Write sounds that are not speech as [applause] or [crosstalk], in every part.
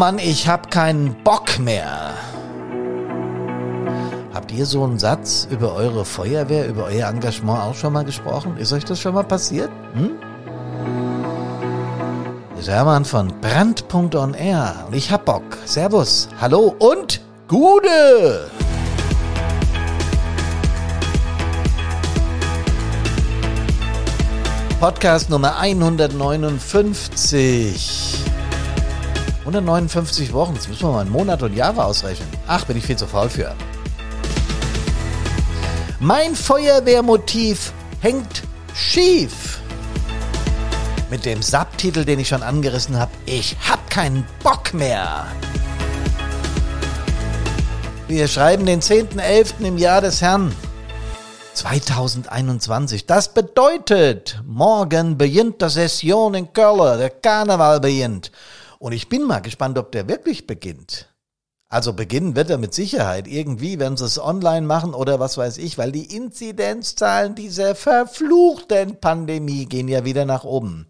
Mann, ich hab keinen Bock mehr. Habt ihr so einen Satz über eure Feuerwehr, über euer Engagement auch schon mal gesprochen? Ist euch das schon mal passiert? Hm? Hermann von Brand.on Air und ich hab Bock. Servus, hallo und Gude! Podcast Nummer 159. 159 Wochen, jetzt müssen wir mal einen Monat und Jahre ausrechnen. Ach, bin ich viel zu faul für. Mein Feuerwehrmotiv hängt schief. Mit dem Subtitel, den ich schon angerissen habe, ich hab keinen Bock mehr. Wir schreiben den 10.11. im Jahr des Herrn 2021. Das bedeutet, morgen beginnt die Session in Köln, der Karneval beginnt. Und ich bin mal gespannt, ob der wirklich beginnt. Also beginnen wird er mit Sicherheit. Irgendwie werden sie es online machen oder was weiß ich, weil die Inzidenzzahlen dieser verfluchten Pandemie gehen ja wieder nach oben.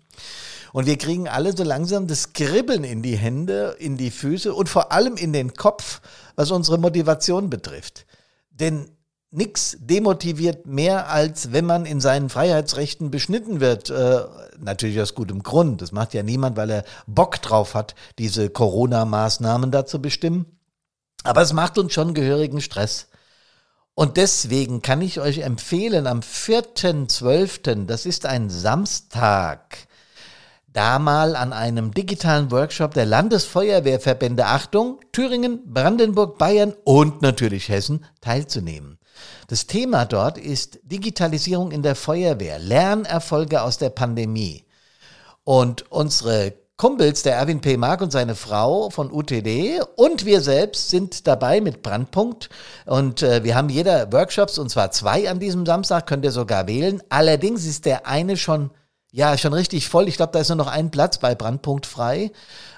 Und wir kriegen alle so langsam das Kribbeln in die Hände, in die Füße und vor allem in den Kopf, was unsere Motivation betrifft. Denn nichts demotiviert mehr, als wenn man in seinen Freiheitsrechten beschnitten wird. Äh, natürlich aus gutem Grund. Das macht ja niemand, weil er Bock drauf hat, diese Corona-Maßnahmen da zu bestimmen. Aber es macht uns schon gehörigen Stress. Und deswegen kann ich euch empfehlen, am 4.12., das ist ein Samstag, da mal an einem digitalen Workshop der Landesfeuerwehrverbände Achtung, Thüringen, Brandenburg, Bayern und natürlich Hessen teilzunehmen. Das Thema dort ist Digitalisierung in der Feuerwehr, Lernerfolge aus der Pandemie. Und unsere Kumpels, der Erwin P. Mark und seine Frau von UTD und wir selbst sind dabei mit Brandpunkt und äh, wir haben jeder Workshops und zwar zwei an diesem Samstag, könnt ihr sogar wählen. Allerdings ist der eine schon ja, schon richtig voll. Ich glaube, da ist nur noch ein Platz bei Brandpunkt frei.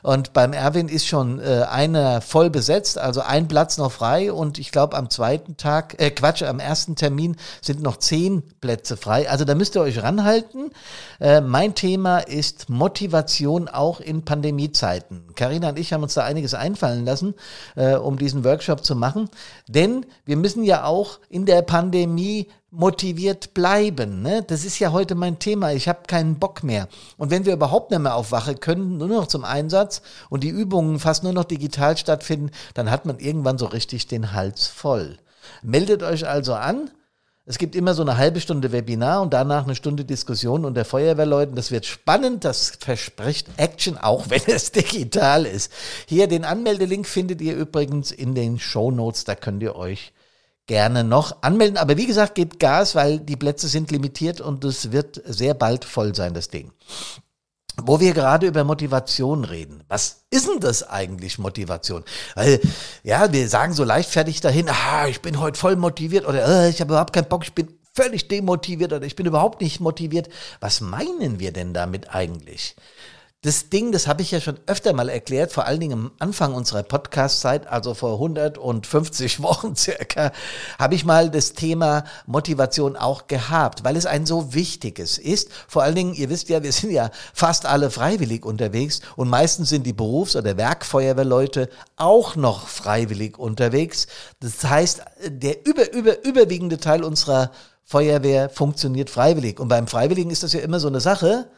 Und beim Erwin ist schon äh, einer voll besetzt, also ein Platz noch frei. Und ich glaube, am zweiten Tag, äh, Quatsch, am ersten Termin sind noch zehn Plätze frei. Also da müsst ihr euch ranhalten. Äh, mein Thema ist Motivation auch in Pandemiezeiten. Karina und ich haben uns da einiges einfallen lassen, äh, um diesen Workshop zu machen. Denn wir müssen ja auch in der Pandemie motiviert bleiben. Ne? Das ist ja heute mein Thema. Ich habe keinen Bock mehr. Und wenn wir überhaupt nicht mehr auf Wache können, nur noch zum Einsatz und die Übungen fast nur noch digital stattfinden, dann hat man irgendwann so richtig den Hals voll. Meldet euch also an. Es gibt immer so eine halbe Stunde Webinar und danach eine Stunde Diskussion unter Feuerwehrleuten. Das wird spannend, das verspricht Action, auch [laughs] wenn es digital ist. Hier den Anmeldelink findet ihr übrigens in den Show Notes, da könnt ihr euch gerne noch anmelden. Aber wie gesagt, gebt Gas, weil die Plätze sind limitiert und es wird sehr bald voll sein, das Ding. Wo wir gerade über Motivation reden. Was ist denn das eigentlich, Motivation? Weil, ja, wir sagen so leichtfertig dahin, ah, ich bin heute voll motiviert oder äh, ich habe überhaupt keinen Bock, ich bin völlig demotiviert oder ich bin überhaupt nicht motiviert. Was meinen wir denn damit eigentlich? Das Ding, das habe ich ja schon öfter mal erklärt, vor allen Dingen am Anfang unserer Podcast-Zeit, also vor 150 [laughs] Wochen circa, habe ich mal das Thema Motivation auch gehabt, weil es ein so wichtiges ist. Vor allen Dingen, ihr wisst ja, wir sind ja fast alle freiwillig unterwegs und meistens sind die Berufs- oder Werkfeuerwehrleute auch noch freiwillig unterwegs. Das heißt, der über, über, überwiegende Teil unserer Feuerwehr funktioniert freiwillig. Und beim Freiwilligen ist das ja immer so eine Sache,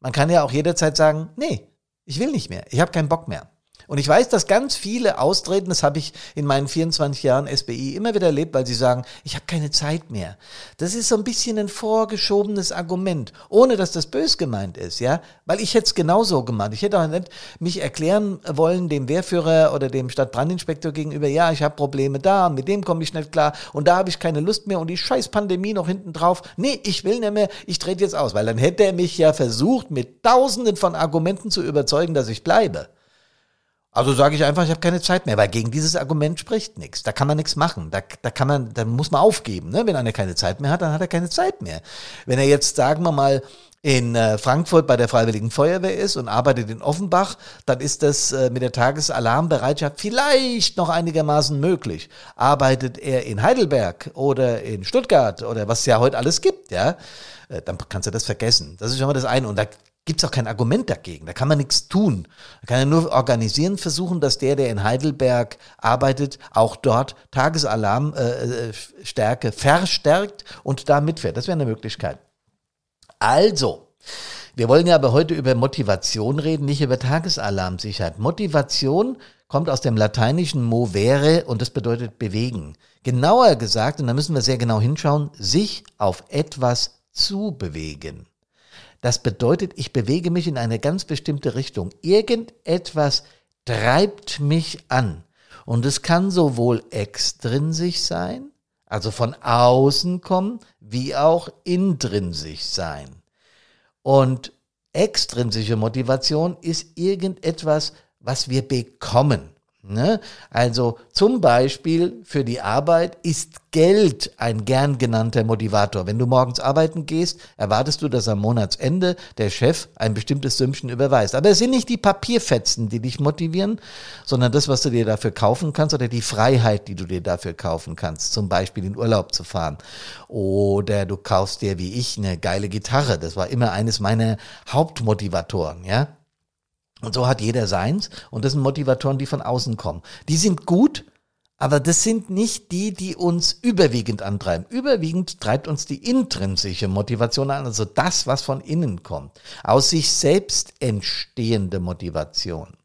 man kann ja auch jederzeit sagen, nee, ich will nicht mehr, ich habe keinen Bock mehr. Und ich weiß, dass ganz viele austreten, das habe ich in meinen 24 Jahren SBI immer wieder erlebt, weil sie sagen, ich habe keine Zeit mehr. Das ist so ein bisschen ein vorgeschobenes Argument, ohne dass das bös gemeint ist, ja, weil ich hätte es genauso gemacht. Ich hätte auch nicht mich erklären wollen dem Wehrführer oder dem Stadtbrandinspektor gegenüber, ja, ich habe Probleme da, mit dem komme ich nicht klar und da habe ich keine Lust mehr und die scheiß Pandemie noch hinten drauf. Nee, ich will nicht mehr, ich trete jetzt aus, weil dann hätte er mich ja versucht, mit tausenden von Argumenten zu überzeugen, dass ich bleibe. Also sage ich einfach, ich habe keine Zeit mehr, weil gegen dieses Argument spricht nichts. Da kann man nichts machen. Da, da kann man, dann muss man aufgeben. Ne? Wenn einer keine Zeit mehr hat, dann hat er keine Zeit mehr. Wenn er jetzt, sagen wir mal, in äh, Frankfurt bei der Freiwilligen Feuerwehr ist und arbeitet in Offenbach, dann ist das äh, mit der Tagesalarmbereitschaft vielleicht noch einigermaßen möglich. Arbeitet er in Heidelberg oder in Stuttgart oder was es ja heute alles gibt, ja, äh, dann kannst du das vergessen. Das ist schon mal das eine. Und da gibt es auch kein Argument dagegen. Da kann man nichts tun. Da kann er nur organisieren, versuchen, dass der, der in Heidelberg arbeitet, auch dort Tagesalarmstärke äh, verstärkt und da mitfährt. Das wäre eine Möglichkeit. Also, wir wollen ja aber heute über Motivation reden, nicht über Tagesalarmsicherheit. Motivation kommt aus dem lateinischen movere und das bedeutet bewegen. Genauer gesagt, und da müssen wir sehr genau hinschauen, sich auf etwas zu bewegen. Das bedeutet, ich bewege mich in eine ganz bestimmte Richtung. Irgendetwas treibt mich an. Und es kann sowohl extrinsisch sein, also von außen kommen, wie auch intrinsisch sein. Und extrinsische Motivation ist irgendetwas, was wir bekommen. Ne? Also zum Beispiel für die Arbeit ist Geld ein gern genannter Motivator. Wenn du morgens arbeiten gehst, erwartest du, dass am Monatsende der Chef ein bestimmtes Sümmchen überweist. Aber es sind nicht die Papierfetzen, die dich motivieren, sondern das, was du dir dafür kaufen kannst oder die Freiheit, die du dir dafür kaufen kannst. Zum Beispiel in Urlaub zu fahren. Oder du kaufst dir wie ich eine geile Gitarre. Das war immer eines meiner Hauptmotivatoren, ja. Und so hat jeder seins. Und das sind Motivatoren, die von außen kommen. Die sind gut, aber das sind nicht die, die uns überwiegend antreiben. Überwiegend treibt uns die intrinsische Motivation an, also das, was von innen kommt. Aus sich selbst entstehende Motivation.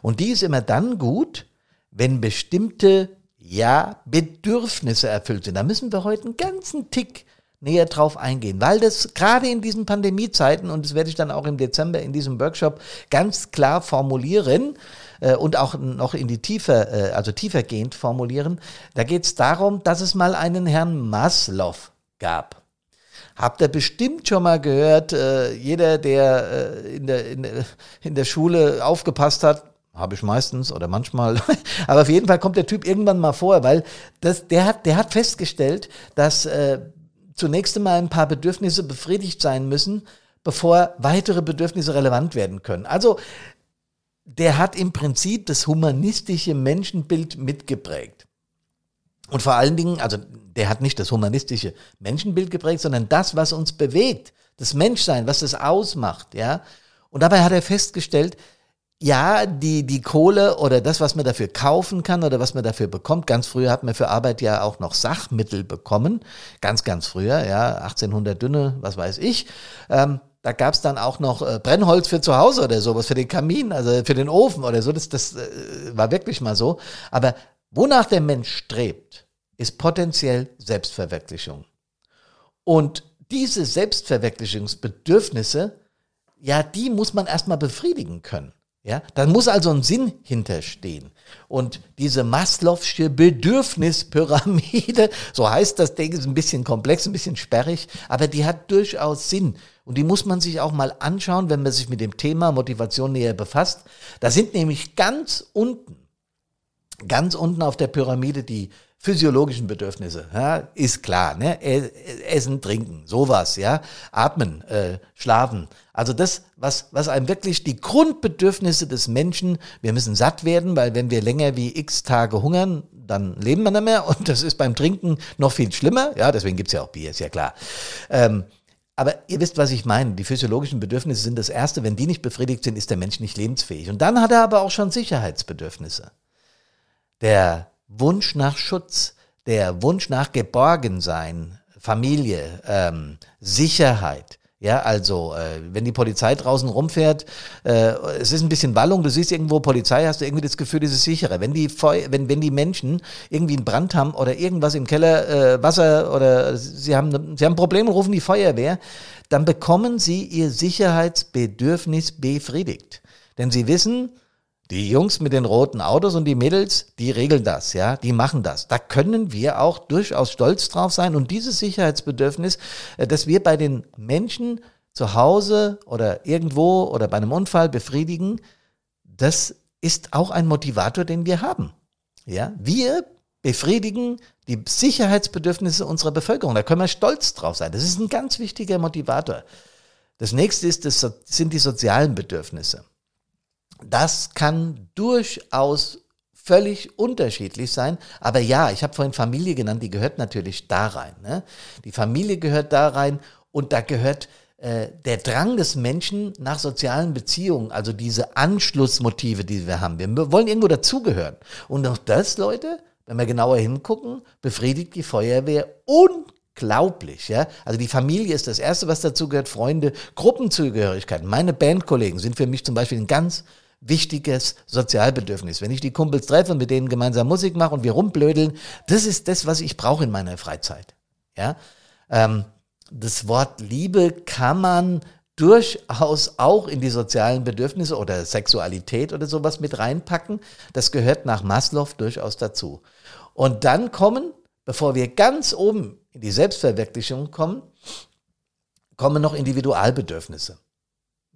Und die ist immer dann gut, wenn bestimmte, ja, Bedürfnisse erfüllt sind. Da müssen wir heute einen ganzen Tick näher drauf eingehen, weil das gerade in diesen Pandemiezeiten, und das werde ich dann auch im Dezember in diesem Workshop ganz klar formulieren äh, und auch noch in die Tiefe, äh, also tiefergehend formulieren, da geht es darum, dass es mal einen Herrn Maslow gab. Habt ihr bestimmt schon mal gehört, äh, jeder, der äh, in, der, in, der, in der Schule aufgepasst hat, habe ich meistens oder manchmal. [laughs] Aber auf jeden Fall kommt der Typ irgendwann mal vor, weil das, der, hat, der hat festgestellt, dass äh, zunächst einmal ein paar Bedürfnisse befriedigt sein müssen, bevor weitere Bedürfnisse relevant werden können. Also der hat im Prinzip das humanistische Menschenbild mitgeprägt. Und vor allen Dingen, also der hat nicht das humanistische Menschenbild geprägt, sondern das, was uns bewegt, das Menschsein, was es ausmacht, ja. Und dabei hat er festgestellt, ja, die, die Kohle oder das, was man dafür kaufen kann oder was man dafür bekommt. Ganz früher hat man für Arbeit ja auch noch Sachmittel bekommen. Ganz, ganz früher, ja, 1800 dünne, was weiß ich. Ähm, da gab es dann auch noch äh, Brennholz für zu Hause oder sowas, für den Kamin, also für den Ofen oder so. Das, das äh, war wirklich mal so. Aber wonach der Mensch strebt, ist potenziell Selbstverwirklichung. Und diese Selbstverwirklichungsbedürfnisse, ja, die muss man erstmal befriedigen können. Ja, da muss also ein Sinn hinterstehen. Und diese Maslow'sche Bedürfnispyramide, [laughs] so heißt das Ding, ist ein bisschen komplex, ein bisschen sperrig, aber die hat durchaus Sinn. Und die muss man sich auch mal anschauen, wenn man sich mit dem Thema Motivation näher befasst. Da sind nämlich ganz unten, ganz unten auf der Pyramide die physiologischen Bedürfnisse, ja, ist klar, ne? Essen, trinken, sowas, ja, atmen, äh, schlafen. Also das, was, was einem wirklich die Grundbedürfnisse des Menschen, wir müssen satt werden, weil wenn wir länger wie x Tage hungern, dann leben wir nicht mehr und das ist beim Trinken noch viel schlimmer, ja, deswegen gibt's ja auch Bier, ist ja klar. Ähm, aber ihr wisst, was ich meine. Die physiologischen Bedürfnisse sind das Erste. Wenn die nicht befriedigt sind, ist der Mensch nicht lebensfähig. Und dann hat er aber auch schon Sicherheitsbedürfnisse. Der Wunsch nach Schutz, der Wunsch nach Geborgensein, Familie, ähm, Sicherheit. Ja, also äh, wenn die Polizei draußen rumfährt, äh, es ist ein bisschen Wallung, du siehst irgendwo Polizei, hast du irgendwie das Gefühl, das ist sicherer. Wenn die, Feu wenn, wenn die Menschen irgendwie einen Brand haben oder irgendwas im Keller, äh, Wasser oder sie haben, sie haben Probleme, rufen die Feuerwehr, dann bekommen sie ihr Sicherheitsbedürfnis befriedigt. Denn sie wissen, die Jungs mit den roten Autos und die Mädels, die regeln das, ja, die machen das. Da können wir auch durchaus stolz drauf sein und dieses Sicherheitsbedürfnis, äh, das wir bei den Menschen zu Hause oder irgendwo oder bei einem Unfall befriedigen, das ist auch ein Motivator, den wir haben. Ja, wir befriedigen die Sicherheitsbedürfnisse unserer Bevölkerung. Da können wir stolz drauf sein. Das ist ein ganz wichtiger Motivator. Das nächste ist, das sind die sozialen Bedürfnisse das kann durchaus völlig unterschiedlich sein. Aber ja, ich habe vorhin Familie genannt, die gehört natürlich da rein. Ne? Die Familie gehört da rein und da gehört äh, der Drang des Menschen nach sozialen Beziehungen, also diese Anschlussmotive, die wir haben. Wir wollen irgendwo dazugehören. Und auch das, Leute, wenn wir genauer hingucken, befriedigt die Feuerwehr unglaublich, ja. Also die Familie ist das Erste, was dazu gehört, Freunde, Gruppenzugehörigkeit. Meine Bandkollegen sind für mich zum Beispiel ein ganz wichtiges Sozialbedürfnis. Wenn ich die Kumpels treffe und mit denen gemeinsam Musik mache und wir rumblödeln, das ist das, was ich brauche in meiner Freizeit. Ja, ähm, das Wort Liebe kann man durchaus auch in die sozialen Bedürfnisse oder Sexualität oder sowas mit reinpacken. Das gehört nach Maslow durchaus dazu. Und dann kommen, bevor wir ganz oben in die Selbstverwirklichung kommen, kommen noch Individualbedürfnisse.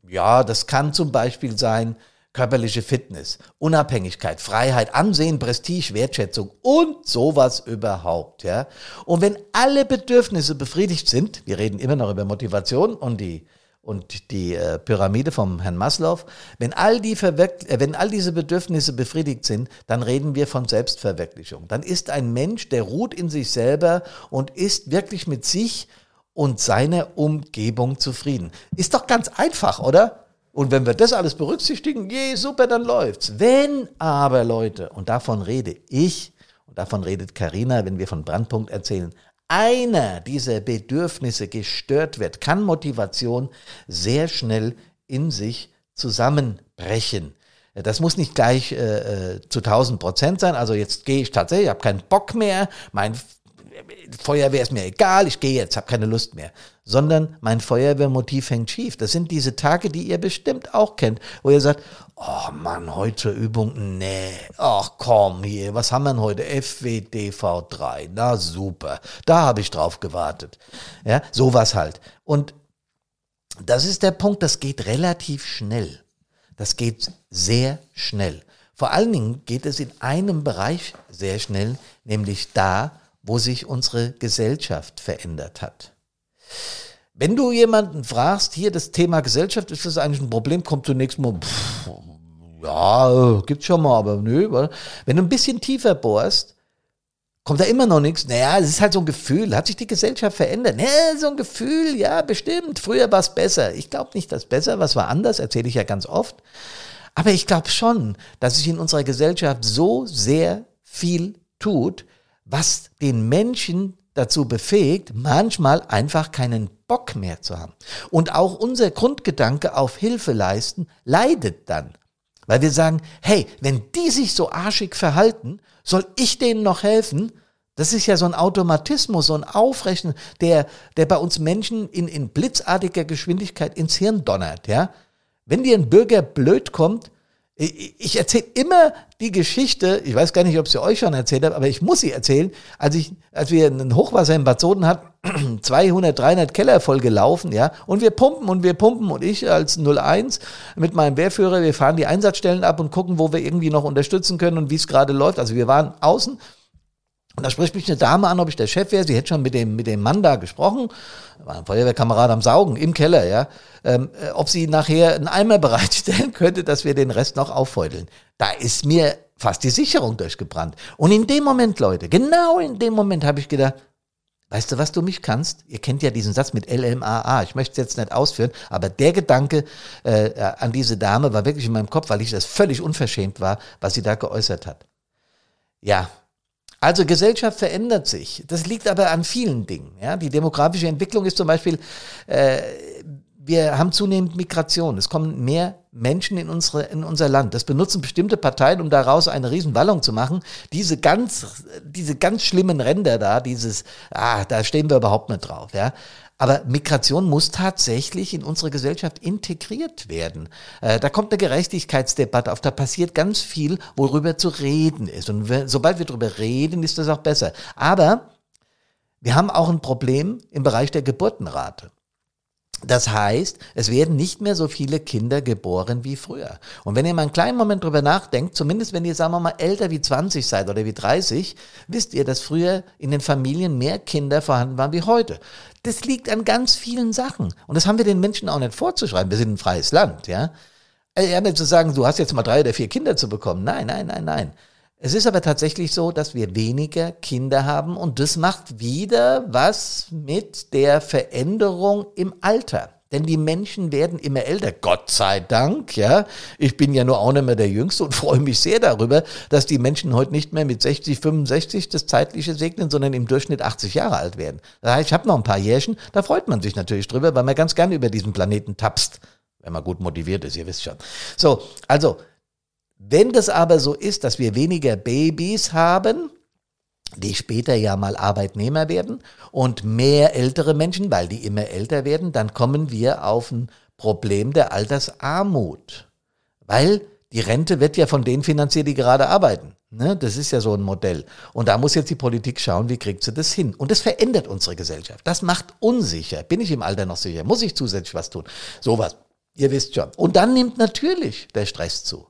Ja, das kann zum Beispiel sein, körperliche Fitness, Unabhängigkeit, Freiheit, Ansehen, Prestige, Wertschätzung und sowas überhaupt, ja. Und wenn alle Bedürfnisse befriedigt sind, wir reden immer noch über Motivation und die und die äh, Pyramide vom Herrn Maslow, wenn all, die äh, wenn all diese Bedürfnisse befriedigt sind, dann reden wir von Selbstverwirklichung. Dann ist ein Mensch, der ruht in sich selber und ist wirklich mit sich und seiner Umgebung zufrieden. Ist doch ganz einfach, oder? Und wenn wir das alles berücksichtigen, je, super, dann läuft's. Wenn aber, Leute, und davon rede ich, und davon redet Karina, wenn wir von Brandpunkt erzählen, einer dieser Bedürfnisse gestört wird, kann Motivation sehr schnell in sich zusammenbrechen. Das muss nicht gleich äh, äh zu 1000 Prozent sein. Also jetzt gehe ich tatsächlich, ich habe keinen Bock mehr, mein Feuerwehr ist mir egal, ich gehe jetzt, habe keine Lust mehr. Sondern mein Feuerwehrmotiv hängt schief. Das sind diese Tage, die ihr bestimmt auch kennt, wo ihr sagt, oh Mann, heute Übung, nee, ach komm hier, was haben wir denn heute? FWDV3, na super, da habe ich drauf gewartet. Ja, sowas halt. Und das ist der Punkt, das geht relativ schnell. Das geht sehr schnell. Vor allen Dingen geht es in einem Bereich sehr schnell, nämlich da, wo sich unsere Gesellschaft verändert hat. Wenn du jemanden fragst, hier das Thema Gesellschaft, ist das eigentlich ein Problem, kommt zunächst mal, pff, ja, gibt's schon mal, aber nö. Wenn du ein bisschen tiefer bohrst, kommt da immer noch nichts. Naja, es ist halt so ein Gefühl. Hat sich die Gesellschaft verändert? Naja, so ein Gefühl, ja, bestimmt. Früher war es besser. Ich glaube nicht, dass besser, was war anders, erzähle ich ja ganz oft. Aber ich glaube schon, dass sich in unserer Gesellschaft so sehr viel tut, was den Menschen dazu befähigt, manchmal einfach keinen Bock mehr zu haben. Und auch unser Grundgedanke auf Hilfe leisten leidet dann. Weil wir sagen, hey, wenn die sich so arschig verhalten, soll ich denen noch helfen? Das ist ja so ein Automatismus, so ein Aufrechnen, der, der bei uns Menschen in, in blitzartiger Geschwindigkeit ins Hirn donnert, ja. Wenn dir ein Bürger blöd kommt, ich erzähle immer die Geschichte, ich weiß gar nicht, ob sie euch schon erzählt habe, aber ich muss sie erzählen, als ich, als wir ein Hochwasser in Bad Soden hatten, [clears throat] 200, 300 Keller voll gelaufen, ja, und wir pumpen und wir pumpen und ich als 01 mit meinem Wehrführer, wir fahren die Einsatzstellen ab und gucken, wo wir irgendwie noch unterstützen können und wie es gerade läuft. Also wir waren außen und da spricht mich eine Dame an, ob ich der Chef wäre. Sie hätte schon mit dem, mit dem Mann da gesprochen, war ein Feuerwehrkamerad am Saugen im Keller, ja, ähm, äh, ob sie nachher einen Eimer [laughs] bereitstellen könnte, dass wir den Rest noch auffeudeln. Da ist mir fast die Sicherung durchgebrannt. Und in dem Moment, Leute, genau in dem Moment habe ich gedacht, weißt du, was du mich kannst? Ihr kennt ja diesen Satz mit LMAA. Ich möchte es jetzt nicht ausführen, aber der Gedanke äh, an diese Dame war wirklich in meinem Kopf, weil ich das völlig unverschämt war, was sie da geäußert hat. Ja, also Gesellschaft verändert sich. Das liegt aber an vielen Dingen. Ja? Die demografische Entwicklung ist zum Beispiel, äh, wir haben zunehmend Migration. Es kommen mehr Menschen in, unsere, in unser Land. Das benutzen bestimmte Parteien, um daraus eine Riesenballung zu machen. Diese ganz, diese ganz schlimmen Ränder da, dieses, ah, da stehen wir überhaupt nicht drauf. Ja? Aber Migration muss tatsächlich in unsere Gesellschaft integriert werden. Äh, da kommt eine Gerechtigkeitsdebatte auf, da passiert ganz viel, worüber zu reden ist. Und sobald wir darüber reden, ist das auch besser. Aber wir haben auch ein Problem im Bereich der Geburtenrate. Das heißt, es werden nicht mehr so viele Kinder geboren wie früher. Und wenn ihr mal einen kleinen Moment drüber nachdenkt, zumindest wenn ihr, sagen wir mal, älter wie 20 seid oder wie 30, wisst ihr, dass früher in den Familien mehr Kinder vorhanden waren wie heute. Das liegt an ganz vielen Sachen. Und das haben wir den Menschen auch nicht vorzuschreiben. Wir sind ein freies Land, ja. Ja, nicht zu sagen, du hast jetzt mal drei oder vier Kinder zu bekommen. Nein, nein, nein, nein. Es ist aber tatsächlich so, dass wir weniger Kinder haben und das macht wieder was mit der Veränderung im Alter. Denn die Menschen werden immer älter, Gott sei Dank, ja. Ich bin ja nur auch nicht mehr der Jüngste und [laughs] freue mich sehr darüber, dass die Menschen heute nicht mehr mit 60, 65 das Zeitliche segnen, sondern im Durchschnitt 80 Jahre alt werden. Ich habe noch ein paar Jährchen, da freut man sich natürlich drüber, weil man ganz gerne über diesen Planeten tapst, wenn man gut motiviert ist, ihr wisst schon. So, also, wenn das aber so ist, dass wir weniger Babys haben, die später ja mal Arbeitnehmer werden und mehr ältere Menschen, weil die immer älter werden, dann kommen wir auf ein Problem der Altersarmut. Weil die Rente wird ja von denen finanziert, die gerade arbeiten. Ne? Das ist ja so ein Modell. Und da muss jetzt die Politik schauen, wie kriegt sie das hin. Und das verändert unsere Gesellschaft. Das macht unsicher. Bin ich im Alter noch sicher? Muss ich zusätzlich was tun? Sowas. Ihr wisst schon. Und dann nimmt natürlich der Stress zu.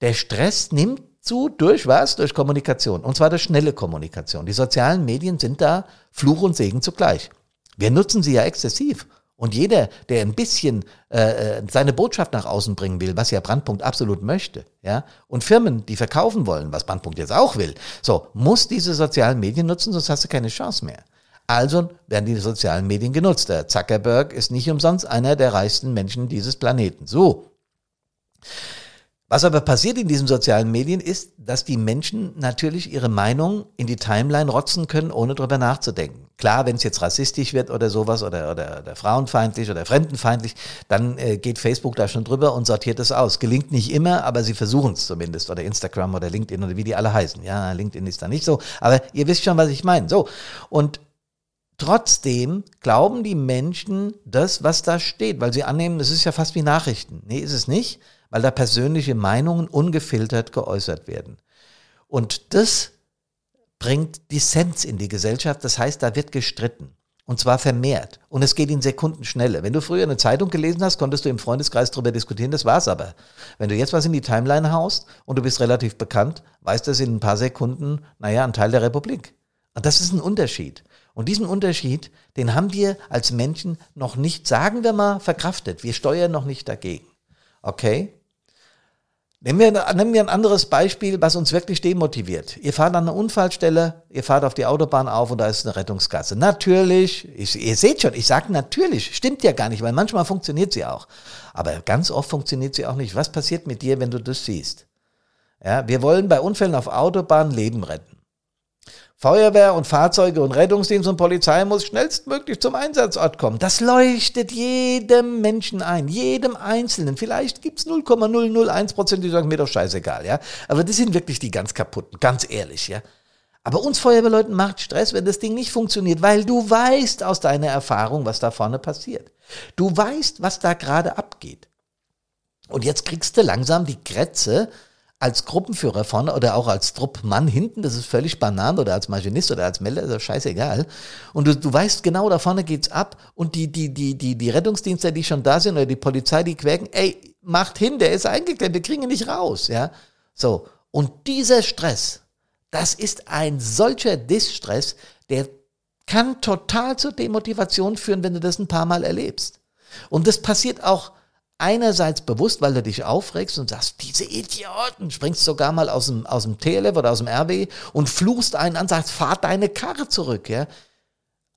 Der Stress nimmt zu durch was? Durch Kommunikation. Und zwar durch schnelle Kommunikation. Die sozialen Medien sind da Fluch und Segen zugleich. Wir nutzen sie ja exzessiv. Und jeder, der ein bisschen äh, äh, seine Botschaft nach außen bringen will, was ja Brandpunkt absolut möchte, ja, und Firmen, die verkaufen wollen, was Brandpunkt jetzt auch will, so, muss diese sozialen Medien nutzen, sonst hast du keine Chance mehr. Also werden die sozialen Medien genutzt. Der Zuckerberg ist nicht umsonst einer der reichsten Menschen dieses Planeten. So. Was aber passiert in diesen sozialen Medien ist, dass die Menschen natürlich ihre Meinung in die Timeline rotzen können, ohne drüber nachzudenken. Klar, wenn es jetzt rassistisch wird oder sowas oder, oder, oder frauenfeindlich oder fremdenfeindlich, dann äh, geht Facebook da schon drüber und sortiert es aus. Gelingt nicht immer, aber sie versuchen es zumindest. Oder Instagram oder LinkedIn oder wie die alle heißen. Ja, LinkedIn ist da nicht so. Aber ihr wisst schon, was ich meine. So. Und Trotzdem glauben die Menschen das, was da steht, weil sie annehmen, das ist ja fast wie Nachrichten. Nee, ist es nicht weil da persönliche Meinungen ungefiltert geäußert werden. Und das bringt Dissens in die Gesellschaft, das heißt, da wird gestritten. Und zwar vermehrt. Und es geht in Sekundenschnelle. Wenn du früher eine Zeitung gelesen hast, konntest du im Freundeskreis darüber diskutieren, das war's aber. Wenn du jetzt was in die Timeline haust und du bist relativ bekannt, weißt du es in ein paar Sekunden, naja, ein Teil der Republik. Und das ist ein Unterschied. Und diesen Unterschied, den haben wir als Menschen noch nicht, sagen wir mal, verkraftet. Wir steuern noch nicht dagegen. Okay? Nehmen wir, nehmen wir ein anderes Beispiel, was uns wirklich demotiviert. Ihr fahrt an eine Unfallstelle, ihr fahrt auf die Autobahn auf und da ist eine Rettungskasse. Natürlich, ich, ihr seht schon, ich sage natürlich, stimmt ja gar nicht, weil manchmal funktioniert sie auch. Aber ganz oft funktioniert sie auch nicht. Was passiert mit dir, wenn du das siehst? Ja, wir wollen bei Unfällen auf Autobahnen Leben retten. Feuerwehr und Fahrzeuge und Rettungsdienst und Polizei muss schnellstmöglich zum Einsatzort kommen. Das leuchtet jedem Menschen ein, jedem Einzelnen. Vielleicht gibt's 0,001 Prozent, die sagen, mir doch scheißegal, ja. Aber das sind wirklich die ganz kaputten, ganz ehrlich, ja. Aber uns Feuerwehrleuten macht Stress, wenn das Ding nicht funktioniert, weil du weißt aus deiner Erfahrung, was da vorne passiert. Du weißt, was da gerade abgeht. Und jetzt kriegst du langsam die Krätze, als Gruppenführer vorne oder auch als Truppmann hinten, das ist völlig banan oder als Maschinist oder als Melder, ist scheißegal. Und du, du weißt genau, da vorne geht's ab und die, die, die, die, die Rettungsdienste, die schon da sind oder die Polizei, die quäken, ey, macht hin, der ist eingeklemmt, wir kriegen ihn nicht raus, ja. So. Und dieser Stress, das ist ein solcher Distress, der kann total zur Demotivation führen, wenn du das ein paar Mal erlebst. Und das passiert auch einerseits bewusst, weil du dich aufregst und sagst, diese Idioten, springst sogar mal aus dem, aus dem TLF oder aus dem RW und fluchst einen an, sagst, fahr deine Karre zurück, ja.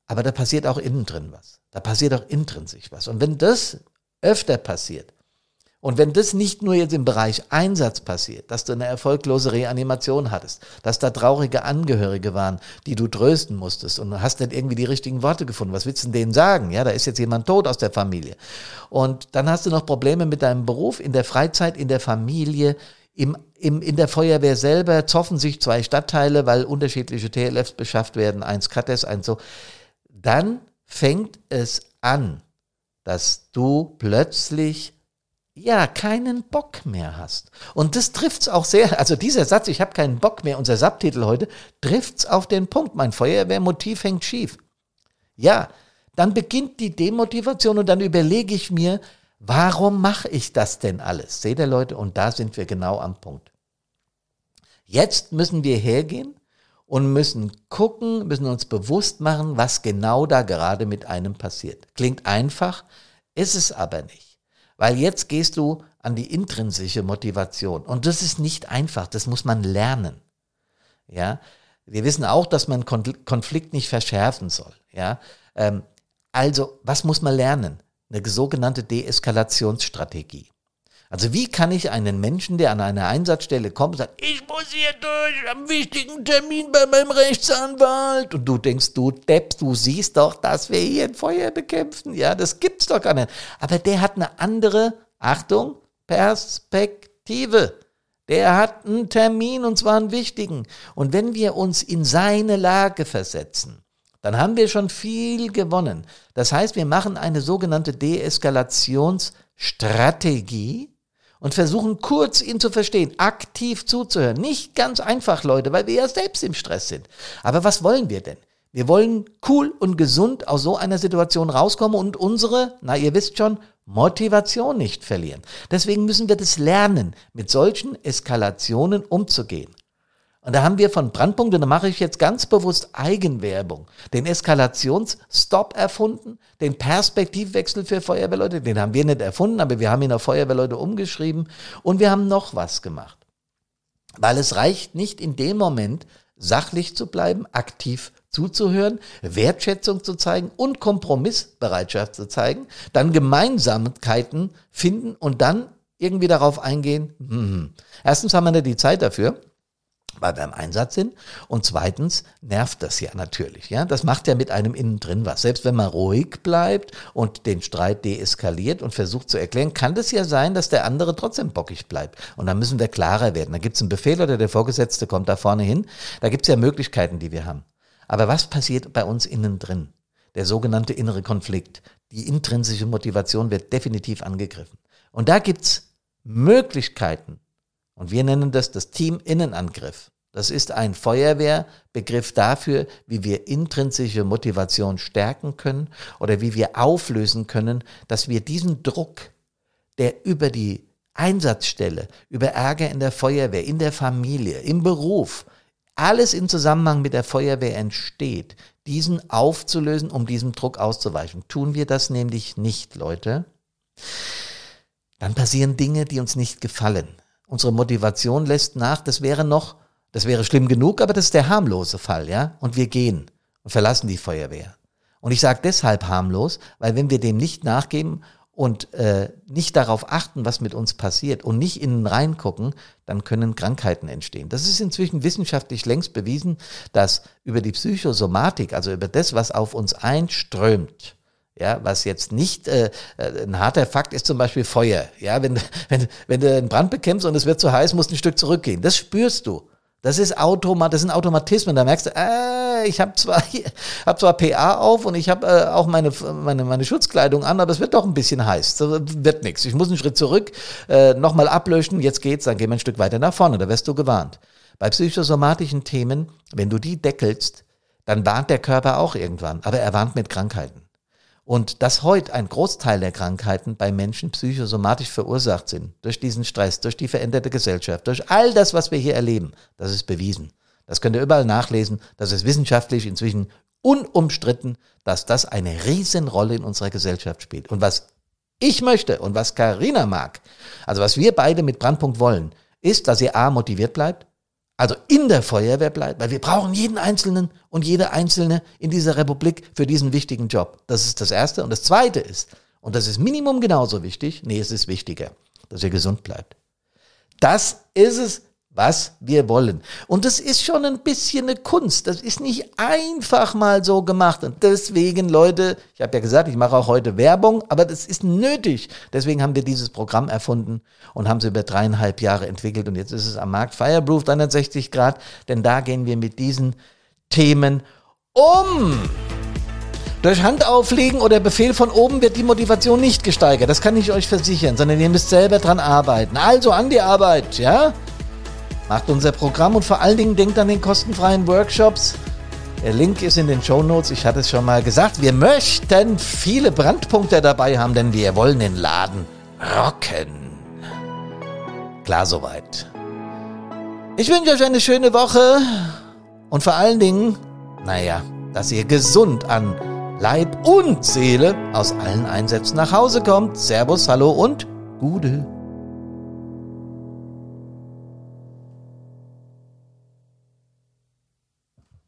Aber da passiert auch innen drin was. Da passiert auch intrinsisch was. Und wenn das öfter passiert, und wenn das nicht nur jetzt im Bereich Einsatz passiert, dass du eine erfolglose Reanimation hattest, dass da traurige Angehörige waren, die du trösten musstest und hast nicht irgendwie die richtigen Worte gefunden, was willst du denen sagen? Ja, da ist jetzt jemand tot aus der Familie. Und dann hast du noch Probleme mit deinem Beruf, in der Freizeit, in der Familie, im, im, in der Feuerwehr selber zoffen sich zwei Stadtteile, weil unterschiedliche TLFs beschafft werden, eins Kattes, eins so. Dann fängt es an, dass du plötzlich ja, keinen Bock mehr hast. Und das trifft's auch sehr, also dieser Satz, ich habe keinen Bock mehr, unser Subtitel heute, trifft's auf den Punkt. Mein Feuerwehrmotiv hängt schief. Ja, dann beginnt die Demotivation und dann überlege ich mir, warum mache ich das denn alles? Seht ihr Leute, und da sind wir genau am Punkt. Jetzt müssen wir hergehen und müssen gucken, müssen uns bewusst machen, was genau da gerade mit einem passiert. Klingt einfach, ist es aber nicht. Weil jetzt gehst du an die intrinsische Motivation. Und das ist nicht einfach, das muss man lernen. Ja, wir wissen auch, dass man Konflikt nicht verschärfen soll. Ja, ähm, also was muss man lernen? eine sogenannte Deeskalationsstrategie. Also wie kann ich einen Menschen, der an eine Einsatzstelle kommt sagt, ich muss hier durch, am wichtigen Termin bei meinem Rechtsanwalt. Und du denkst, du Depp, du siehst doch, dass wir hier ein Feuer bekämpfen. Ja, das gibt's doch gar nicht. Aber der hat eine andere, Achtung, Perspektive. Der hat einen Termin und zwar einen wichtigen. Und wenn wir uns in seine Lage versetzen, dann haben wir schon viel gewonnen. Das heißt, wir machen eine sogenannte Deeskalationsstrategie und versuchen kurz ihn zu verstehen, aktiv zuzuhören. Nicht ganz einfach, Leute, weil wir ja selbst im Stress sind. Aber was wollen wir denn? Wir wollen cool und gesund aus so einer Situation rauskommen und unsere, na ihr wisst schon, Motivation nicht verlieren. Deswegen müssen wir das lernen, mit solchen Eskalationen umzugehen. Und da haben wir von Brandpunkt, und da mache ich jetzt ganz bewusst Eigenwerbung, den Eskalationsstop erfunden, den Perspektivwechsel für Feuerwehrleute, den haben wir nicht erfunden, aber wir haben ihn auf Feuerwehrleute umgeschrieben und wir haben noch was gemacht. Weil es reicht nicht in dem Moment, sachlich zu bleiben, aktiv zuzuhören, Wertschätzung zu zeigen und Kompromissbereitschaft zu zeigen, dann Gemeinsamkeiten finden und dann irgendwie darauf eingehen. Hm. Erstens haben wir nicht die Zeit dafür weil wir im Einsatz sind. Und zweitens nervt das ja natürlich. Ja, das macht ja mit einem innen drin was. Selbst wenn man ruhig bleibt und den Streit deeskaliert und versucht zu erklären, kann das ja sein, dass der andere trotzdem bockig bleibt. Und dann müssen wir klarer werden. Da gibt es einen Befehl oder der Vorgesetzte kommt da vorne hin. Da gibt es ja Möglichkeiten, die wir haben. Aber was passiert bei uns innen drin? Der sogenannte innere Konflikt. Die intrinsische Motivation wird definitiv angegriffen. Und da gibt's Möglichkeiten, und wir nennen das das Team-Innenangriff. Das ist ein Feuerwehrbegriff dafür, wie wir intrinsische Motivation stärken können oder wie wir auflösen können, dass wir diesen Druck, der über die Einsatzstelle, über Ärger in der Feuerwehr, in der Familie, im Beruf, alles in Zusammenhang mit der Feuerwehr entsteht, diesen aufzulösen, um diesem Druck auszuweichen. Tun wir das nämlich nicht, Leute, dann passieren Dinge, die uns nicht gefallen. Unsere Motivation lässt nach, das wäre noch, das wäre schlimm genug, aber das ist der harmlose Fall, ja? Und wir gehen und verlassen die Feuerwehr. Und ich sage deshalb harmlos, weil wenn wir dem nicht nachgeben und äh, nicht darauf achten, was mit uns passiert und nicht innen reingucken, dann können Krankheiten entstehen. Das ist inzwischen wissenschaftlich längst bewiesen, dass über die Psychosomatik, also über das, was auf uns einströmt, ja, was jetzt nicht äh, äh, ein harter Fakt ist, zum Beispiel Feuer. Ja, wenn, [laughs] wenn, wenn du einen Brand bekämpfst und es wird zu heiß, musst du ein Stück zurückgehen. Das spürst du. Das ist Automat, das sind Automatismen. Da merkst du, äh, ich habe zwar hab zwar PA auf und ich habe äh, auch meine, meine meine Schutzkleidung an, aber es wird doch ein bisschen heiß. Das wird nichts. Ich muss einen Schritt zurück, äh, nochmal ablöschen. Jetzt geht's, dann gehen wir ein Stück weiter nach vorne. Da wirst du gewarnt. Bei psychosomatischen Themen, wenn du die deckelst, dann warnt der Körper auch irgendwann, aber er warnt mit Krankheiten. Und dass heute ein Großteil der Krankheiten bei Menschen psychosomatisch verursacht sind, durch diesen Stress, durch die veränderte Gesellschaft, durch all das, was wir hier erleben, das ist bewiesen. Das könnt ihr überall nachlesen. Das ist wissenschaftlich inzwischen unumstritten, dass das eine Riesenrolle in unserer Gesellschaft spielt. Und was ich möchte und was Karina mag, also was wir beide mit Brandpunkt wollen, ist, dass ihr A motiviert bleibt, also in der Feuerwehr bleibt, weil wir brauchen jeden Einzelnen und jede Einzelne in dieser Republik für diesen wichtigen Job. Das ist das Erste. Und das Zweite ist, und das ist Minimum genauso wichtig, nee, es ist wichtiger, dass ihr gesund bleibt. Das ist es, was wir wollen. Und das ist schon ein bisschen eine Kunst. Das ist nicht einfach mal so gemacht. Und deswegen, Leute, ich habe ja gesagt, ich mache auch heute Werbung, aber das ist nötig. Deswegen haben wir dieses Programm erfunden und haben es über dreieinhalb Jahre entwickelt. Und jetzt ist es am Markt Fireproof 360 Grad, denn da gehen wir mit diesen Themen um. Durch Handauflegen oder Befehl von oben wird die Motivation nicht gesteigert. Das kann ich euch versichern, sondern ihr müsst selber dran arbeiten. Also an die Arbeit, ja? Macht unser Programm und vor allen Dingen denkt an den kostenfreien Workshops. Der Link ist in den Show Notes. Ich hatte es schon mal gesagt. Wir möchten viele Brandpunkte dabei haben, denn wir wollen den Laden rocken. Klar soweit. Ich wünsche euch eine schöne Woche und vor allen Dingen, naja, dass ihr gesund an Leib und Seele aus allen Einsätzen nach Hause kommt. Servus, hallo und Gude.